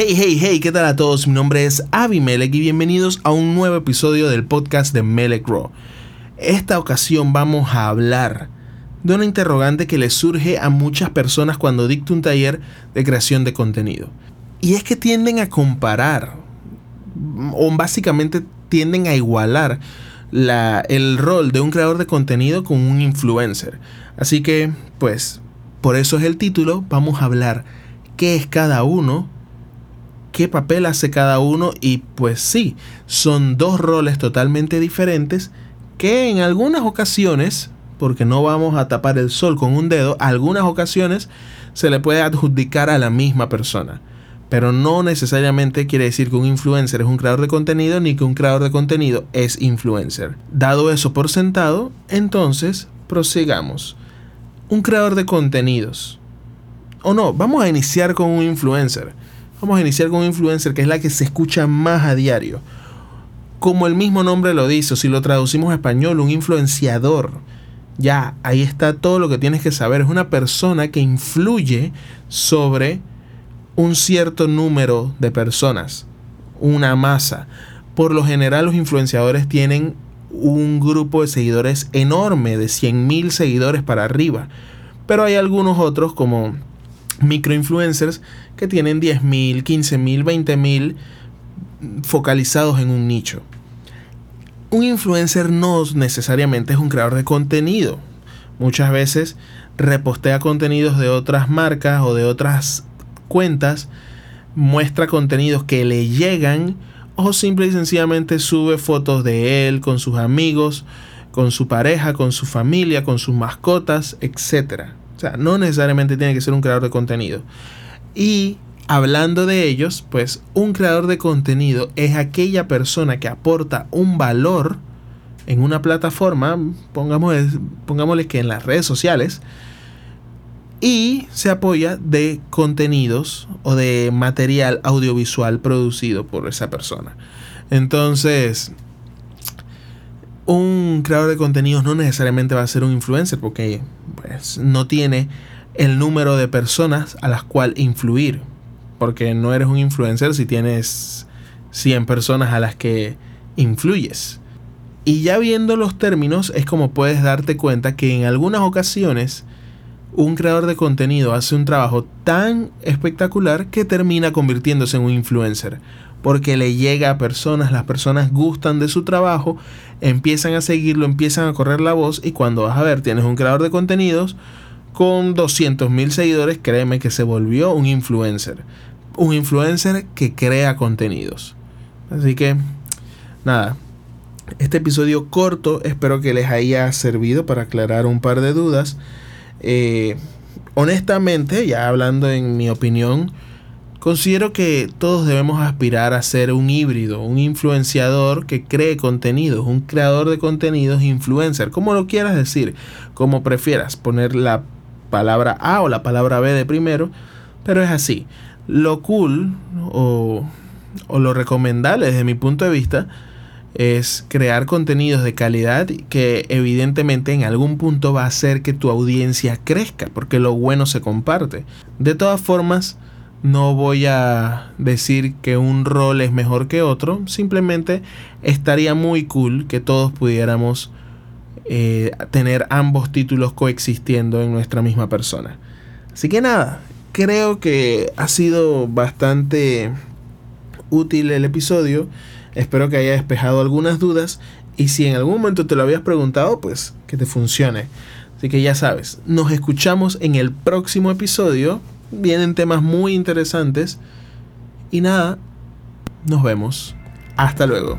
Hey, hey, hey, ¿qué tal a todos? Mi nombre es Abimelech y bienvenidos a un nuevo episodio del podcast de Melech Raw. Esta ocasión vamos a hablar de una interrogante que le surge a muchas personas cuando dicto un taller de creación de contenido. Y es que tienden a comparar, o básicamente tienden a igualar el rol de un creador de contenido con un influencer. Así que, pues, por eso es el título, vamos a hablar qué es cada uno, qué papel hace cada uno y pues sí, son dos roles totalmente diferentes que en algunas ocasiones, porque no vamos a tapar el sol con un dedo, algunas ocasiones se le puede adjudicar a la misma persona. Pero no necesariamente quiere decir que un influencer es un creador de contenido ni que un creador de contenido es influencer. Dado eso por sentado, entonces prosigamos. Un creador de contenidos. O no, vamos a iniciar con un influencer. Vamos a iniciar con un influencer que es la que se escucha más a diario. Como el mismo nombre lo dice, si lo traducimos a español, un influenciador. Ya, ahí está todo lo que tienes que saber. Es una persona que influye sobre un cierto número de personas, una masa. Por lo general los influenciadores tienen un grupo de seguidores enorme, de 100.000 seguidores para arriba. Pero hay algunos otros como microinfluencers que tienen 10.000, 15.000, 20.000 focalizados en un nicho. Un influencer no necesariamente es un creador de contenido. Muchas veces repostea contenidos de otras marcas o de otras cuentas, muestra contenidos que le llegan o simple y sencillamente sube fotos de él con sus amigos, con su pareja, con su familia, con sus mascotas, etc. O sea, no necesariamente tiene que ser un creador de contenido. Y hablando de ellos, pues un creador de contenido es aquella persona que aporta un valor en una plataforma, pongámosle que en las redes sociales, y se apoya de contenidos o de material audiovisual producido por esa persona. Entonces, un creador de contenidos no necesariamente va a ser un influencer porque pues, no tiene el número de personas a las cuales influir. Porque no eres un influencer si tienes 100 personas a las que influyes. Y ya viendo los términos es como puedes darte cuenta que en algunas ocasiones un creador de contenido hace un trabajo tan espectacular que termina convirtiéndose en un influencer. Porque le llega a personas, las personas gustan de su trabajo, empiezan a seguirlo, empiezan a correr la voz y cuando vas a ver, tienes un creador de contenidos con 200 mil seguidores, créeme que se volvió un influencer. Un influencer que crea contenidos. Así que, nada, este episodio corto espero que les haya servido para aclarar un par de dudas. Eh, honestamente, ya hablando en mi opinión, considero que todos debemos aspirar a ser un híbrido, un influenciador que cree contenidos, un creador de contenidos influencer, como lo quieras decir, como prefieras, poner la palabra A o la palabra B de primero, pero es así. Lo cool o, o lo recomendable desde mi punto de vista es crear contenidos de calidad que evidentemente en algún punto va a hacer que tu audiencia crezca, porque lo bueno se comparte. De todas formas, no voy a decir que un rol es mejor que otro, simplemente estaría muy cool que todos pudiéramos eh, tener ambos títulos coexistiendo en nuestra misma persona. Así que nada, creo que ha sido bastante útil el episodio. Espero que haya despejado algunas dudas y si en algún momento te lo habías preguntado, pues que te funcione. Así que ya sabes, nos escuchamos en el próximo episodio. Vienen temas muy interesantes. Y nada, nos vemos. Hasta luego.